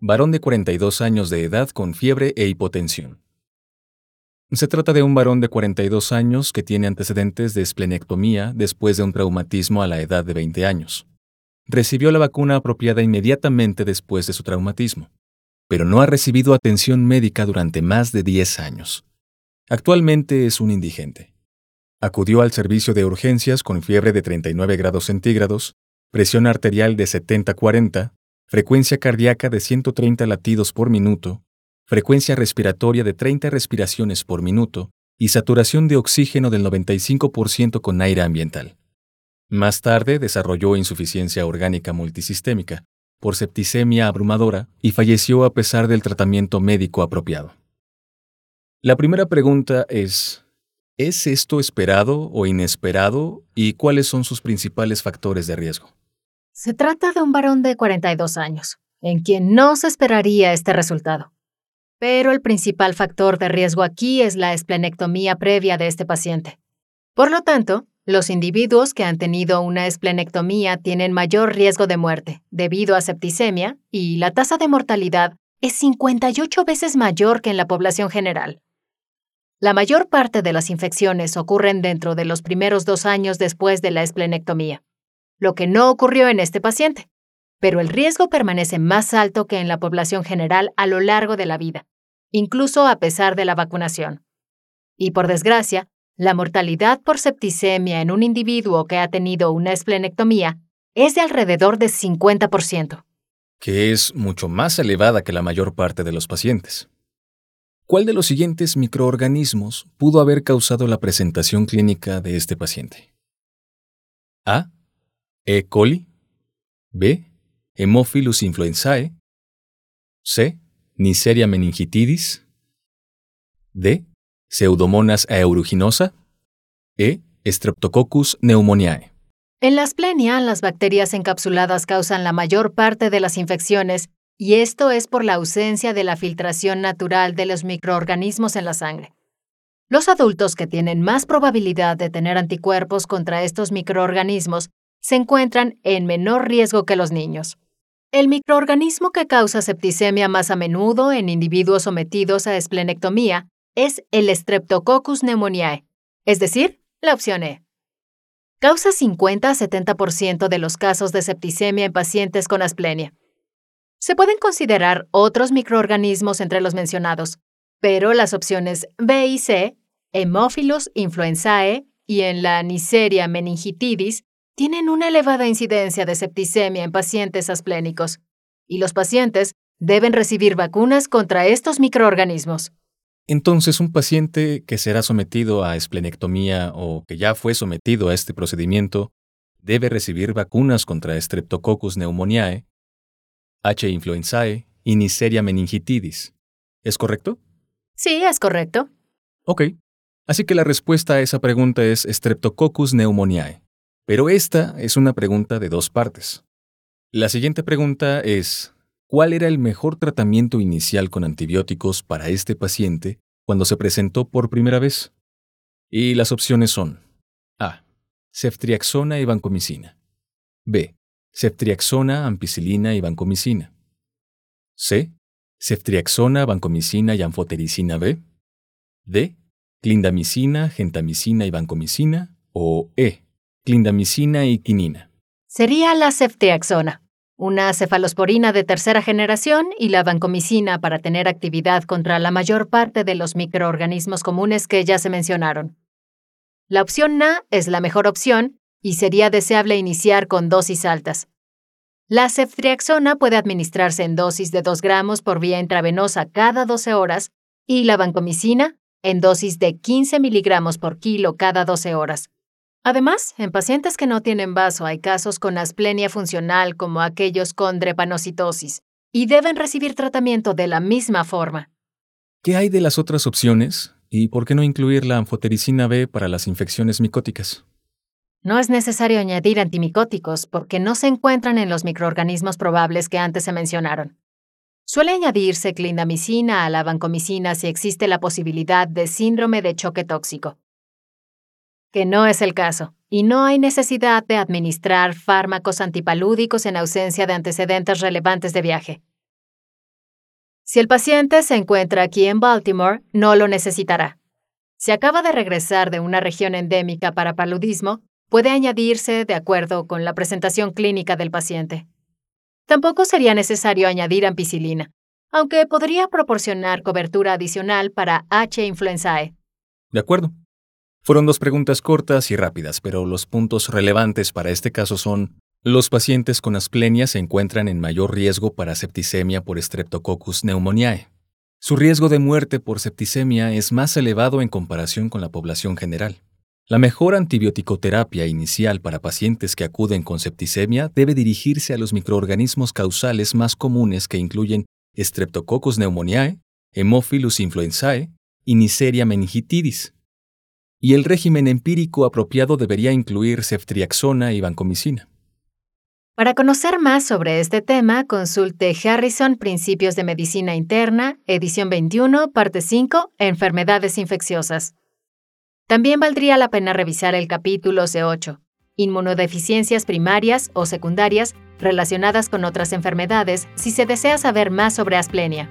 Varón de 42 años de edad con fiebre e hipotensión. Se trata de un varón de 42 años que tiene antecedentes de esplenectomía después de un traumatismo a la edad de 20 años. Recibió la vacuna apropiada inmediatamente después de su traumatismo, pero no ha recibido atención médica durante más de 10 años. Actualmente es un indigente. Acudió al servicio de urgencias con fiebre de 39 grados centígrados presión arterial de 70-40, frecuencia cardíaca de 130 latidos por minuto, frecuencia respiratoria de 30 respiraciones por minuto y saturación de oxígeno del 95% con aire ambiental. Más tarde desarrolló insuficiencia orgánica multisistémica por septicemia abrumadora y falleció a pesar del tratamiento médico apropiado. La primera pregunta es, ¿es esto esperado o inesperado y cuáles son sus principales factores de riesgo? Se trata de un varón de 42 años, en quien no se esperaría este resultado. Pero el principal factor de riesgo aquí es la esplenectomía previa de este paciente. Por lo tanto, los individuos que han tenido una esplenectomía tienen mayor riesgo de muerte debido a septicemia y la tasa de mortalidad es 58 veces mayor que en la población general. La mayor parte de las infecciones ocurren dentro de los primeros dos años después de la esplenectomía lo que no ocurrió en este paciente, pero el riesgo permanece más alto que en la población general a lo largo de la vida, incluso a pesar de la vacunación. Y por desgracia, la mortalidad por septicemia en un individuo que ha tenido una esplenectomía es de alrededor de 50%. Que es mucho más elevada que la mayor parte de los pacientes. ¿Cuál de los siguientes microorganismos pudo haber causado la presentación clínica de este paciente? A. E. coli, B. Hemophilus influenzae, C. Neisseria meningitidis, D. Pseudomonas aeruginosa, E. Streptococcus pneumoniae. En la asplenia, las bacterias encapsuladas causan la mayor parte de las infecciones y esto es por la ausencia de la filtración natural de los microorganismos en la sangre. Los adultos que tienen más probabilidad de tener anticuerpos contra estos microorganismos se encuentran en menor riesgo que los niños. El microorganismo que causa septicemia más a menudo en individuos sometidos a esplenectomía es el Streptococcus pneumoniae, es decir, la opción E. Causa 50 a 70% de los casos de septicemia en pacientes con asplenia. Se pueden considerar otros microorganismos entre los mencionados, pero las opciones B y C, Hemophilus influenzae y en la Neisseria meningitidis, tienen una elevada incidencia de septicemia en pacientes asplénicos, y los pacientes deben recibir vacunas contra estos microorganismos. Entonces, un paciente que será sometido a esplenectomía o que ya fue sometido a este procedimiento debe recibir vacunas contra Streptococcus pneumoniae, H. influenzae y Neisseria meningitidis. ¿Es correcto? Sí, es correcto. Ok. Así que la respuesta a esa pregunta es Streptococcus pneumoniae. Pero esta es una pregunta de dos partes. La siguiente pregunta es, ¿cuál era el mejor tratamiento inicial con antibióticos para este paciente cuando se presentó por primera vez? Y las opciones son A. Ceftriaxona y vancomicina. B. Ceftriaxona, ampicilina y vancomicina. C. Ceftriaxona, vancomicina y anfotericina B. D. Clindamicina, gentamicina y vancomicina. O E clindamicina y quinina. Sería la ceftriaxona, una cefalosporina de tercera generación y la vancomicina para tener actividad contra la mayor parte de los microorganismos comunes que ya se mencionaron. La opción A es la mejor opción y sería deseable iniciar con dosis altas. La ceftriaxona puede administrarse en dosis de 2 gramos por vía intravenosa cada 12 horas y la vancomicina en dosis de 15 miligramos por kilo cada 12 horas. Además, en pacientes que no tienen vaso hay casos con asplenia funcional como aquellos con drepanocitosis, y deben recibir tratamiento de la misma forma. ¿Qué hay de las otras opciones? ¿Y por qué no incluir la anfotericina B para las infecciones micóticas? No es necesario añadir antimicóticos porque no se encuentran en los microorganismos probables que antes se mencionaron. Suele añadirse clindamicina a la vancomicina si existe la posibilidad de síndrome de choque tóxico. Que no es el caso, y no hay necesidad de administrar fármacos antipalúdicos en ausencia de antecedentes relevantes de viaje. Si el paciente se encuentra aquí en Baltimore, no lo necesitará. Si acaba de regresar de una región endémica para paludismo, puede añadirse de acuerdo con la presentación clínica del paciente. Tampoco sería necesario añadir ampicilina, aunque podría proporcionar cobertura adicional para H. influenzae. De acuerdo. Fueron dos preguntas cortas y rápidas, pero los puntos relevantes para este caso son los pacientes con asplenia se encuentran en mayor riesgo para septicemia por Streptococcus pneumoniae. Su riesgo de muerte por septicemia es más elevado en comparación con la población general. La mejor antibioticoterapia inicial para pacientes que acuden con septicemia debe dirigirse a los microorganismos causales más comunes que incluyen Streptococcus pneumoniae, Haemophilus influenzae y Neisseria meningitidis. Y el régimen empírico apropiado debería incluir ceftriaxona y vancomicina. Para conocer más sobre este tema, consulte Harrison Principios de Medicina Interna, edición 21, parte 5, Enfermedades infecciosas. También valdría la pena revisar el capítulo C8, inmunodeficiencias primarias o secundarias relacionadas con otras enfermedades si se desea saber más sobre asplenia.